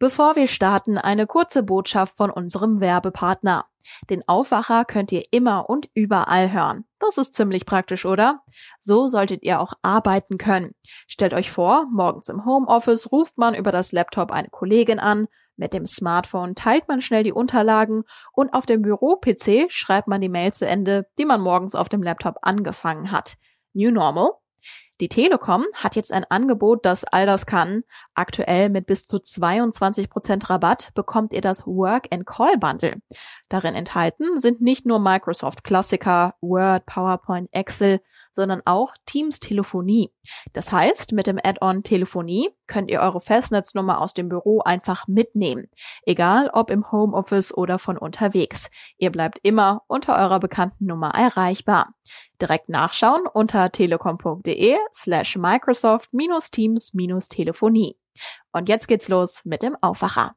Bevor wir starten, eine kurze Botschaft von unserem Werbepartner. Den Aufwacher könnt ihr immer und überall hören. Das ist ziemlich praktisch, oder? So solltet ihr auch arbeiten können. Stellt euch vor, morgens im Homeoffice ruft man über das Laptop eine Kollegin an, mit dem Smartphone teilt man schnell die Unterlagen und auf dem Büro-PC schreibt man die Mail zu Ende, die man morgens auf dem Laptop angefangen hat. New Normal? Die Telekom hat jetzt ein Angebot, das all das kann. Aktuell mit bis zu 22% Rabatt bekommt ihr das Work and Call Bundle. Darin enthalten sind nicht nur Microsoft Klassiker, Word, PowerPoint, Excel, sondern auch Teams Telefonie. Das heißt, mit dem Add-on Telefonie könnt ihr eure Festnetznummer aus dem Büro einfach mitnehmen. Egal ob im Homeoffice oder von unterwegs. Ihr bleibt immer unter eurer bekannten Nummer erreichbar. Direkt nachschauen unter telekom.de slash Microsoft Teams Telefonie. Und jetzt geht's los mit dem Aufwacher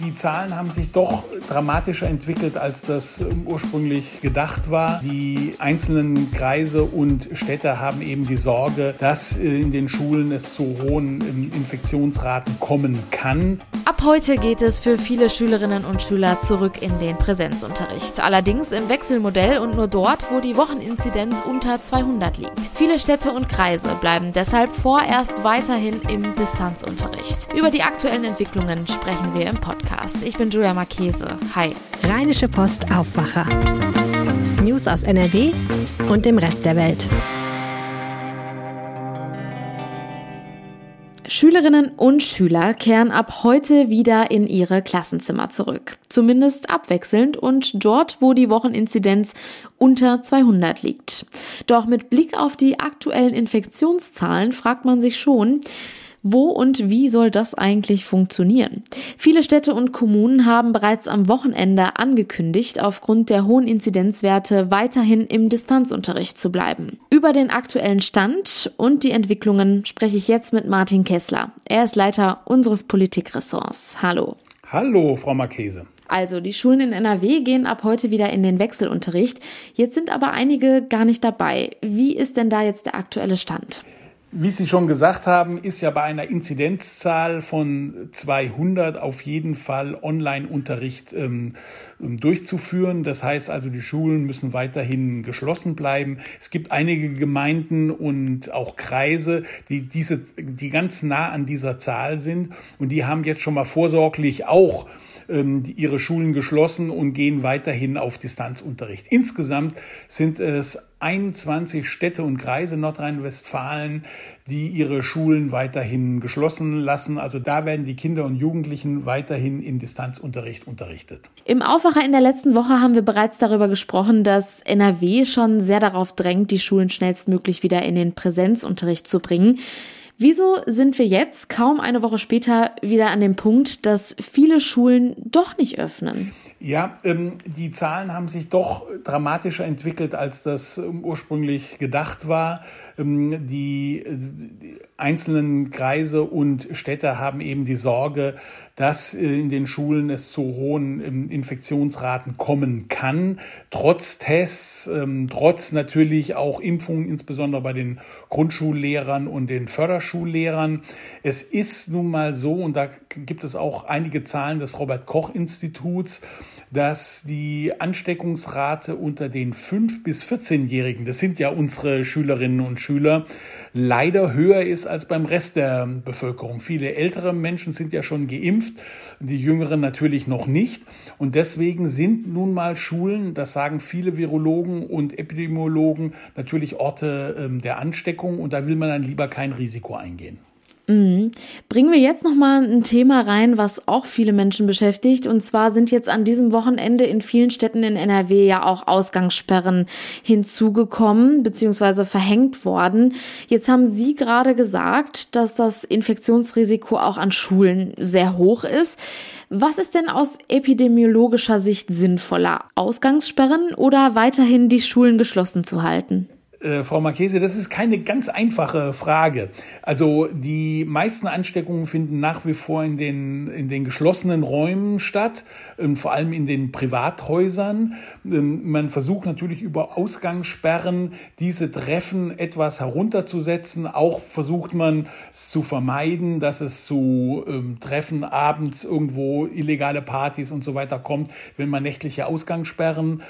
die Zahlen haben sich doch dramatischer entwickelt, als das ursprünglich gedacht war. Die einzelnen Kreise und Städte haben eben die Sorge, dass äh, in den Schulen es zu hohen ähm, Infektionsraten kommen kann. Ab heute geht es für viele Schülerinnen und Schüler zurück in den Präsenzunterricht. Allerdings im Wechselmodell und nur dort, wo die Wocheninzidenz unter 200 liegt. Viele Städte und Kreise bleiben deshalb vorerst weiterhin im Distanzunterricht. Über die aktuellen Entwicklungen sprechen wir im Podcast. Podcast. Ich bin Julia Marchese. Hi. Rheinische Post Aufwacher. News aus NRW und dem Rest der Welt. Schülerinnen und Schüler kehren ab heute wieder in ihre Klassenzimmer zurück. Zumindest abwechselnd und dort, wo die Wocheninzidenz unter 200 liegt. Doch mit Blick auf die aktuellen Infektionszahlen fragt man sich schon, wo und wie soll das eigentlich funktionieren? Viele Städte und Kommunen haben bereits am Wochenende angekündigt, aufgrund der hohen Inzidenzwerte weiterhin im Distanzunterricht zu bleiben. Über den aktuellen Stand und die Entwicklungen spreche ich jetzt mit Martin Kessler. Er ist Leiter unseres Politikressorts. Hallo. Hallo, Frau Marchese. Also, die Schulen in NRW gehen ab heute wieder in den Wechselunterricht. Jetzt sind aber einige gar nicht dabei. Wie ist denn da jetzt der aktuelle Stand? Wie Sie schon gesagt haben, ist ja bei einer Inzidenzzahl von 200 auf jeden Fall Online-Unterricht ähm, ähm, durchzuführen. Das heißt also, die Schulen müssen weiterhin geschlossen bleiben. Es gibt einige Gemeinden und auch Kreise, die diese, die ganz nah an dieser Zahl sind und die haben jetzt schon mal vorsorglich auch ähm, ihre Schulen geschlossen und gehen weiterhin auf Distanzunterricht. Insgesamt sind es 21 Städte und Kreise Nordrhein-Westfalen, die ihre Schulen weiterhin geschlossen lassen. Also da werden die Kinder und Jugendlichen weiterhin in Distanzunterricht unterrichtet. Im Aufwacher in der letzten Woche haben wir bereits darüber gesprochen, dass NRW schon sehr darauf drängt, die Schulen schnellstmöglich wieder in den Präsenzunterricht zu bringen. Wieso sind wir jetzt, kaum eine Woche später, wieder an dem Punkt, dass viele Schulen doch nicht öffnen? Ja, ähm, die Zahlen haben sich doch dramatischer entwickelt, als das ähm, ursprünglich gedacht war. Ähm, die, äh, die, einzelnen Kreise und Städte haben eben die Sorge, dass äh, in den Schulen es zu hohen ähm, Infektionsraten kommen kann, trotz Tests, ähm, trotz natürlich auch Impfungen, insbesondere bei den Grundschullehrern und den Förderschullehrern. Es ist nun mal so, und da gibt es auch einige Zahlen des Robert Koch Instituts, dass die Ansteckungsrate unter den 5- bis 14-Jährigen, das sind ja unsere Schülerinnen und Schüler, leider höher ist als beim Rest der Bevölkerung. Viele ältere Menschen sind ja schon geimpft, die jüngeren natürlich noch nicht. Und deswegen sind nun mal Schulen, das sagen viele Virologen und Epidemiologen, natürlich Orte ähm, der Ansteckung und da will man dann lieber kein Risiko eingehen. Mhm. Bringen wir jetzt noch mal ein Thema rein, was auch viele Menschen beschäftigt. Und zwar sind jetzt an diesem Wochenende in vielen Städten in NRW ja auch Ausgangssperren hinzugekommen bzw. verhängt worden. Jetzt haben Sie gerade gesagt, dass das Infektionsrisiko auch an Schulen sehr hoch ist. Was ist denn aus epidemiologischer Sicht sinnvoller? Ausgangssperren oder weiterhin die Schulen geschlossen zu halten? Äh, Frau Marchese, das ist keine ganz einfache Frage. Also die meisten Ansteckungen finden nach wie vor in den, in den geschlossenen Räumen statt, ähm, vor allem in den Privathäusern. Ähm, man versucht natürlich über Ausgangssperren diese Treffen etwas herunterzusetzen. Auch versucht man es zu vermeiden, dass es zu ähm, Treffen abends irgendwo illegale Partys und so weiter kommt, wenn man nächtliche Ausgangssperren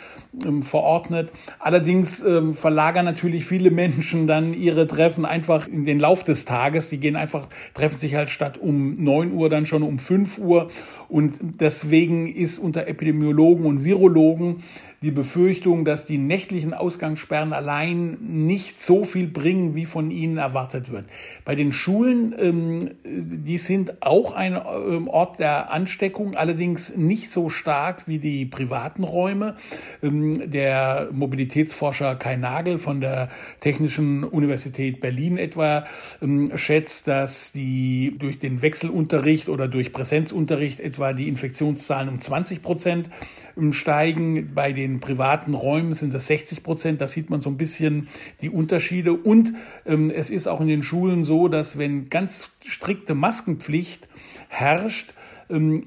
ähm, verordnet. Allerdings ähm, verlagern natürlich natürlich viele Menschen dann ihre Treffen einfach in den Lauf des Tages. Die gehen einfach, treffen sich halt statt um neun Uhr dann schon um fünf Uhr. Und deswegen ist unter Epidemiologen und Virologen die Befürchtung, dass die nächtlichen Ausgangssperren allein nicht so viel bringen, wie von ihnen erwartet wird. Bei den Schulen, ähm, die sind auch ein ähm, Ort der Ansteckung, allerdings nicht so stark wie die privaten Räume. Ähm, der Mobilitätsforscher Kai Nagel von der Technischen Universität Berlin etwa ähm, schätzt, dass die durch den Wechselunterricht oder durch Präsenzunterricht etwa die Infektionszahlen um 20 Prozent ähm, steigen. Bei den privaten Räumen sind das 60 Prozent. Da sieht man so ein bisschen die Unterschiede. Und ähm, es ist auch in den Schulen so, dass wenn ganz strikte Maskenpflicht herrscht,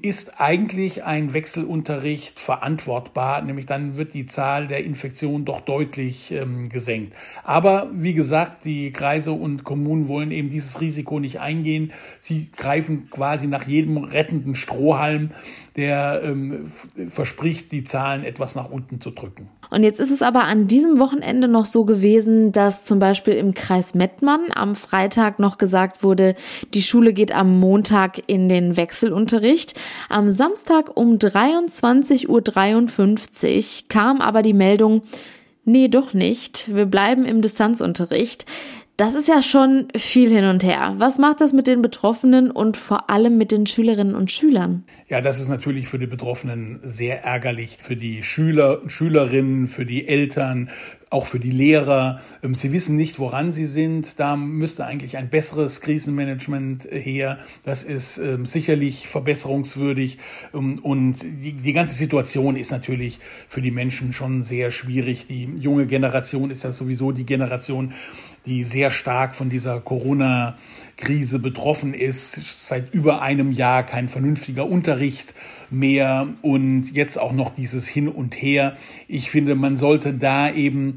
ist eigentlich ein Wechselunterricht verantwortbar, nämlich dann wird die Zahl der Infektionen doch deutlich ähm, gesenkt. Aber wie gesagt, die Kreise und Kommunen wollen eben dieses Risiko nicht eingehen. Sie greifen quasi nach jedem rettenden Strohhalm, der ähm, verspricht, die Zahlen etwas nach unten zu drücken. Und jetzt ist es aber an diesem Wochenende noch so gewesen, dass zum Beispiel im Kreis Mettmann am Freitag noch gesagt wurde, die Schule geht am Montag in den Wechselunterricht. Am Samstag um 23.53 Uhr kam aber die Meldung, Nee, doch nicht. Wir bleiben im Distanzunterricht. Das ist ja schon viel hin und her. Was macht das mit den Betroffenen und vor allem mit den Schülerinnen und Schülern? Ja, das ist natürlich für die Betroffenen sehr ärgerlich. Für die Schüler, Schülerinnen, für die Eltern, auch für die Lehrer. Ähm, sie wissen nicht, woran sie sind. Da müsste eigentlich ein besseres Krisenmanagement her. Das ist ähm, sicherlich verbesserungswürdig. Ähm, und die ganze Situation ist natürlich für die Menschen schon sehr schwierig. Die junge Generation ist ja sowieso die Generation, die sehr stark von dieser Corona-Krise betroffen ist. Seit über einem Jahr kein vernünftiger Unterricht mehr und jetzt auch noch dieses Hin und Her. Ich finde, man sollte da eben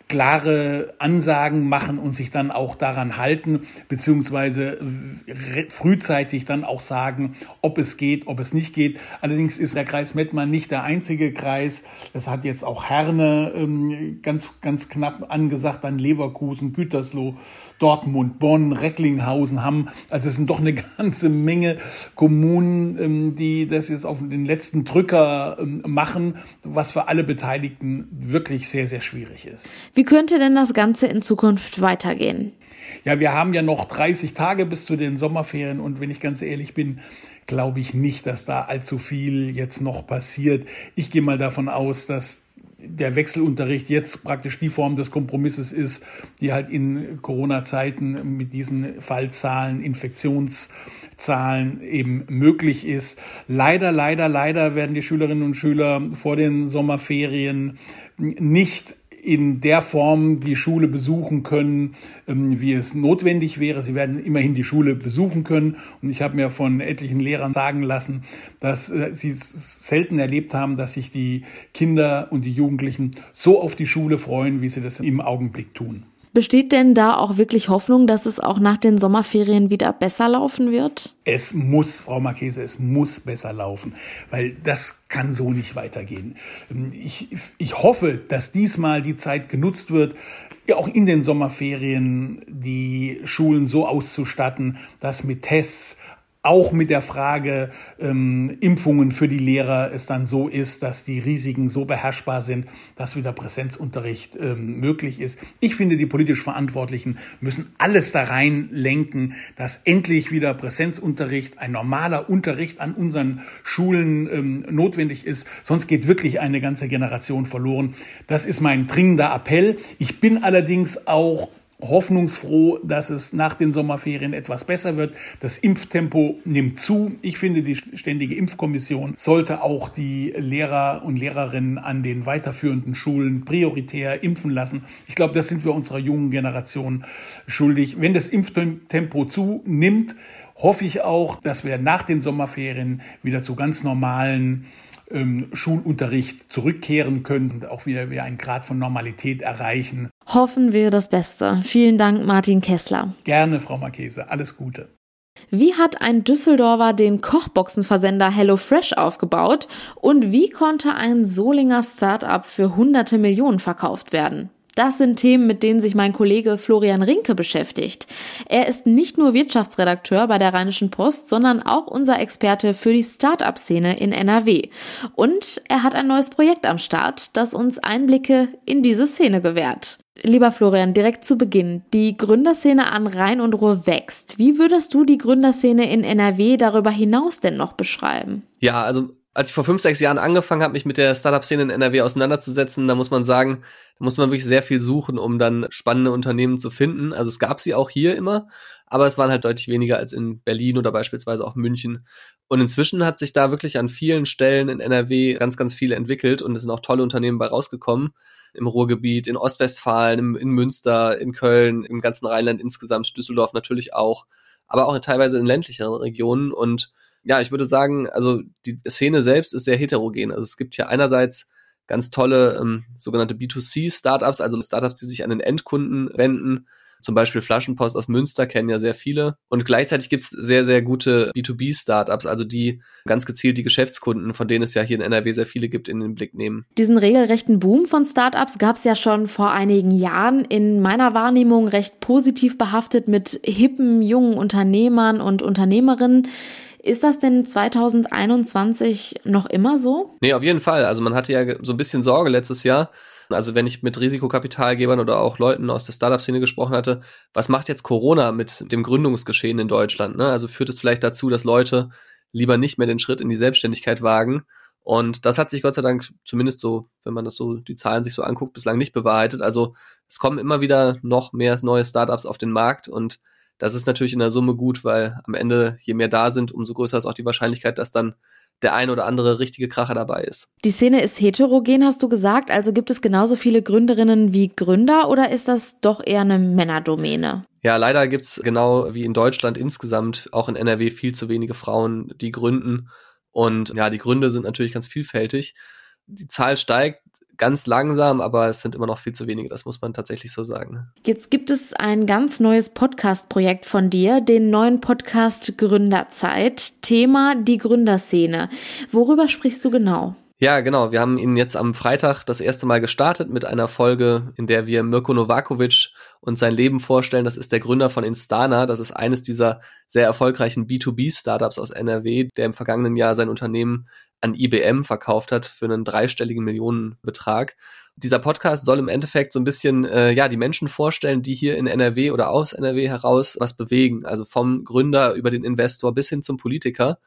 klare Ansagen machen und sich dann auch daran halten, beziehungsweise frühzeitig dann auch sagen, ob es geht, ob es nicht geht. Allerdings ist der Kreis Mettmann nicht der einzige Kreis. Das hat jetzt auch Herne ähm, ganz, ganz knapp angesagt, dann Leverkusen, Gütersloh, Dortmund, Bonn, Recklinghausen haben. Also es sind doch eine ganze Menge Kommunen, ähm, die das jetzt auf den letzten Drücker ähm, machen, was für alle Beteiligten wirklich sehr, sehr schwierig ist. Wie könnte denn das Ganze in Zukunft weitergehen? Ja, wir haben ja noch 30 Tage bis zu den Sommerferien und wenn ich ganz ehrlich bin, glaube ich nicht, dass da allzu viel jetzt noch passiert. Ich gehe mal davon aus, dass der Wechselunterricht jetzt praktisch die Form des Kompromisses ist, die halt in Corona-Zeiten mit diesen Fallzahlen, Infektionszahlen eben möglich ist. Leider, leider, leider werden die Schülerinnen und Schüler vor den Sommerferien nicht in der Form die Schule besuchen können, ähm, wie es notwendig wäre. Sie werden immerhin die Schule besuchen können. Und ich habe mir von etlichen Lehrern sagen lassen, dass äh, sie selten erlebt haben, dass sich die Kinder und die Jugendlichen so auf die Schule freuen, wie sie das im Augenblick tun. Besteht denn da auch wirklich Hoffnung, dass es auch nach den Sommerferien wieder besser laufen wird? Es muss, Frau Marchese, es muss besser laufen, weil das kann so nicht weitergehen. Ich, ich hoffe, dass diesmal die Zeit genutzt wird, auch in den Sommerferien die Schulen so auszustatten, dass mit Tests auch mit der Frage ähm, Impfungen für die Lehrer es dann so ist, dass die Risiken so beherrschbar sind, dass wieder Präsenzunterricht ähm, möglich ist. Ich finde, die politisch Verantwortlichen müssen alles da rein lenken, dass endlich wieder Präsenzunterricht, ein normaler Unterricht an unseren Schulen ähm, notwendig ist. Sonst geht wirklich eine ganze Generation verloren. Das ist mein dringender Appell. Ich bin allerdings auch hoffnungsfroh, dass es nach den Sommerferien etwas besser wird. Das Impftempo nimmt zu. Ich finde, die Ständige Impfkommission sollte auch die Lehrer und Lehrerinnen an den weiterführenden Schulen prioritär impfen lassen. Ich glaube, das sind wir unserer jungen Generation schuldig. Wenn das Impftempo zunimmt, hoffe ich auch, dass wir nach den Sommerferien wieder zu ganz normalen ähm, Schulunterricht zurückkehren können und auch wieder, wieder einen Grad von Normalität erreichen. Hoffen wir das Beste. Vielen Dank, Martin Kessler. Gerne, Frau Marchese. Alles Gute. Wie hat ein Düsseldorfer den Kochboxenversender HelloFresh aufgebaut und wie konnte ein Solinger Startup für hunderte Millionen verkauft werden? Das sind Themen, mit denen sich mein Kollege Florian Rinke beschäftigt. Er ist nicht nur Wirtschaftsredakteur bei der Rheinischen Post, sondern auch unser Experte für die Start-up-Szene in NRW. Und er hat ein neues Projekt am Start, das uns Einblicke in diese Szene gewährt. Lieber Florian, direkt zu Beginn. Die Gründerszene an Rhein und Ruhr wächst. Wie würdest du die Gründerszene in NRW darüber hinaus denn noch beschreiben? Ja, also als ich vor fünf, sechs Jahren angefangen habe, mich mit der Startup-Szene in NRW auseinanderzusetzen, da muss man sagen, da muss man wirklich sehr viel suchen, um dann spannende Unternehmen zu finden. Also es gab sie auch hier immer, aber es waren halt deutlich weniger als in Berlin oder beispielsweise auch München. Und inzwischen hat sich da wirklich an vielen Stellen in NRW ganz, ganz viel entwickelt und es sind auch tolle Unternehmen bei rausgekommen. Im Ruhrgebiet, in Ostwestfalen, in Münster, in Köln, im ganzen Rheinland insgesamt, Düsseldorf natürlich auch, aber auch teilweise in ländlicheren Regionen und ja, ich würde sagen, also die Szene selbst ist sehr heterogen. Also es gibt hier einerseits ganz tolle ähm, sogenannte B2C-Startups, also Startups, die sich an den Endkunden wenden. Zum Beispiel Flaschenpost aus Münster kennen ja sehr viele. Und gleichzeitig gibt's sehr, sehr gute B2B-Startups, also die ganz gezielt die Geschäftskunden, von denen es ja hier in NRW sehr viele gibt, in den Blick nehmen. Diesen regelrechten Boom von Startups gab's ja schon vor einigen Jahren. In meiner Wahrnehmung recht positiv behaftet mit hippen, jungen Unternehmern und Unternehmerinnen. Ist das denn 2021 noch immer so? Nee, auf jeden Fall. Also man hatte ja so ein bisschen Sorge letztes Jahr. Also wenn ich mit Risikokapitalgebern oder auch Leuten aus der Startup-Szene gesprochen hatte, was macht jetzt Corona mit dem Gründungsgeschehen in Deutschland? Ne? Also führt es vielleicht dazu, dass Leute lieber nicht mehr den Schritt in die Selbstständigkeit wagen? Und das hat sich Gott sei Dank zumindest so, wenn man das so, die Zahlen sich so anguckt, bislang nicht bewahrheitet. Also es kommen immer wieder noch mehr neue Startups auf den Markt und das ist natürlich in der Summe gut, weil am Ende, je mehr da sind, umso größer ist auch die Wahrscheinlichkeit, dass dann der ein oder andere richtige Kracher dabei ist. Die Szene ist heterogen, hast du gesagt. Also gibt es genauso viele Gründerinnen wie Gründer oder ist das doch eher eine Männerdomäne? Ja, leider gibt's genau wie in Deutschland insgesamt auch in NRW viel zu wenige Frauen, die gründen. Und ja, die Gründe sind natürlich ganz vielfältig. Die Zahl steigt ganz langsam, aber es sind immer noch viel zu wenige, das muss man tatsächlich so sagen. Jetzt gibt es ein ganz neues Podcast-Projekt von dir, den neuen Podcast Gründerzeit. Thema die Gründerszene. Worüber sprichst du genau? Ja, genau. Wir haben ihn jetzt am Freitag das erste Mal gestartet mit einer Folge, in der wir Mirko Novakovic und sein Leben vorstellen. Das ist der Gründer von Instana. Das ist eines dieser sehr erfolgreichen B2B-Startups aus NRW, der im vergangenen Jahr sein Unternehmen an IBM verkauft hat für einen dreistelligen Millionenbetrag. Dieser Podcast soll im Endeffekt so ein bisschen äh, ja die Menschen vorstellen, die hier in NRW oder aus NRW heraus was bewegen. Also vom Gründer über den Investor bis hin zum Politiker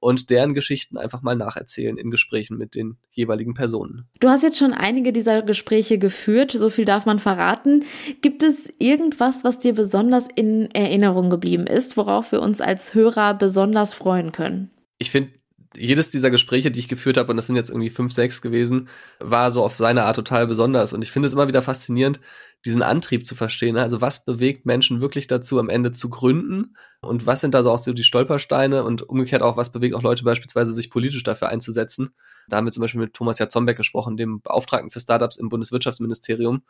und deren Geschichten einfach mal nacherzählen in Gesprächen mit den jeweiligen Personen. Du hast jetzt schon einige dieser Gespräche geführt, so viel darf man verraten. Gibt es irgendwas, was dir besonders in Erinnerung geblieben ist, worauf wir uns als Hörer besonders freuen können? Ich finde jedes dieser Gespräche, die ich geführt habe, und das sind jetzt irgendwie fünf, sechs gewesen, war so auf seine Art total besonders. Und ich finde es immer wieder faszinierend, diesen Antrieb zu verstehen. Also was bewegt Menschen wirklich dazu, am Ende zu gründen? Und was sind da so auch so die Stolpersteine? Und umgekehrt auch, was bewegt auch Leute beispielsweise, sich politisch dafür einzusetzen? Da haben wir zum Beispiel mit Thomas Jatzombeck gesprochen, dem Beauftragten für Startups im Bundeswirtschaftsministerium.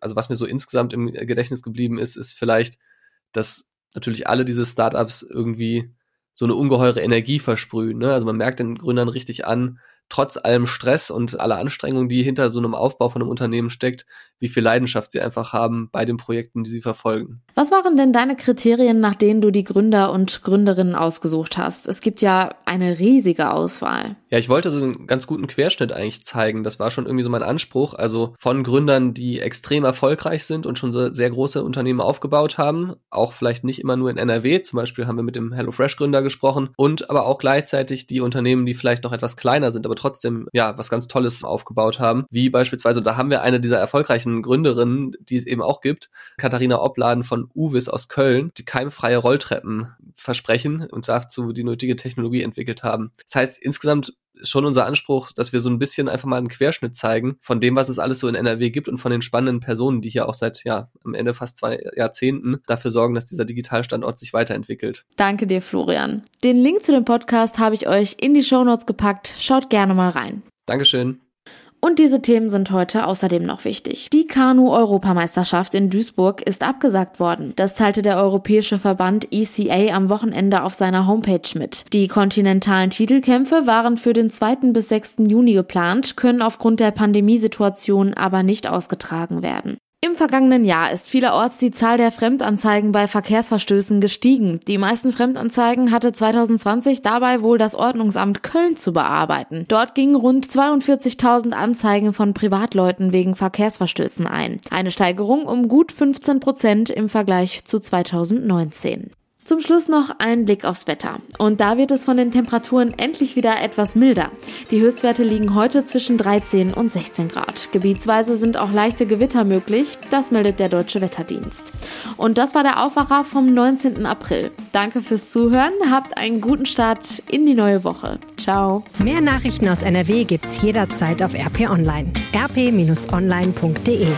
Also was mir so insgesamt im Gedächtnis geblieben ist, ist vielleicht, dass natürlich alle diese Startups irgendwie so eine ungeheure Energie versprühen. Ne? Also man merkt den Gründern richtig an, trotz allem Stress und aller Anstrengungen, die hinter so einem Aufbau von einem Unternehmen steckt, wie viel Leidenschaft sie einfach haben bei den Projekten, die sie verfolgen. Was waren denn deine Kriterien, nach denen du die Gründer und Gründerinnen ausgesucht hast? Es gibt ja eine riesige Auswahl. Ja, ich wollte so einen ganz guten Querschnitt eigentlich zeigen. Das war schon irgendwie so mein Anspruch. Also von Gründern, die extrem erfolgreich sind und schon so sehr große Unternehmen aufgebaut haben. Auch vielleicht nicht immer nur in NRW. Zum Beispiel haben wir mit dem HelloFresh Gründer gesprochen. Und aber auch gleichzeitig die Unternehmen, die vielleicht noch etwas kleiner sind, aber trotzdem ja was ganz Tolles aufgebaut haben. Wie beispielsweise, da haben wir eine dieser erfolgreichen Gründerinnen, die es eben auch gibt, Katharina Obladen von Uvis aus Köln, die keimfreie Rolltreppen versprechen und dazu die nötige Technologie entwickelt haben. Das heißt, insgesamt ist schon unser Anspruch, dass wir so ein bisschen einfach mal einen Querschnitt zeigen von dem, was es alles so in NRW gibt und von den spannenden Personen, die hier auch seit, ja, am Ende fast zwei Jahrzehnten dafür sorgen, dass dieser Digitalstandort sich weiterentwickelt. Danke dir, Florian. Den Link zu dem Podcast habe ich euch in die Shownotes gepackt. Schaut gerne mal rein. Dankeschön. Und diese Themen sind heute außerdem noch wichtig. Die Kanu-Europameisterschaft in Duisburg ist abgesagt worden. Das teilte der europäische Verband ECA am Wochenende auf seiner Homepage mit. Die kontinentalen Titelkämpfe waren für den 2. bis 6. Juni geplant, können aufgrund der Pandemiesituation aber nicht ausgetragen werden. Im vergangenen Jahr ist vielerorts die Zahl der Fremdanzeigen bei Verkehrsverstößen gestiegen. Die meisten Fremdanzeigen hatte 2020 dabei wohl das Ordnungsamt Köln zu bearbeiten. Dort gingen rund 42.000 Anzeigen von Privatleuten wegen Verkehrsverstößen ein. Eine Steigerung um gut 15 Prozent im Vergleich zu 2019. Zum Schluss noch ein Blick aufs Wetter. Und da wird es von den Temperaturen endlich wieder etwas milder. Die Höchstwerte liegen heute zwischen 13 und 16 Grad. Gebietsweise sind auch leichte Gewitter möglich. Das meldet der Deutsche Wetterdienst. Und das war der Aufwacher vom 19. April. Danke fürs Zuhören. Habt einen guten Start in die neue Woche. Ciao. Mehr Nachrichten aus NRW gibt's jederzeit auf RP Online. rp-online.de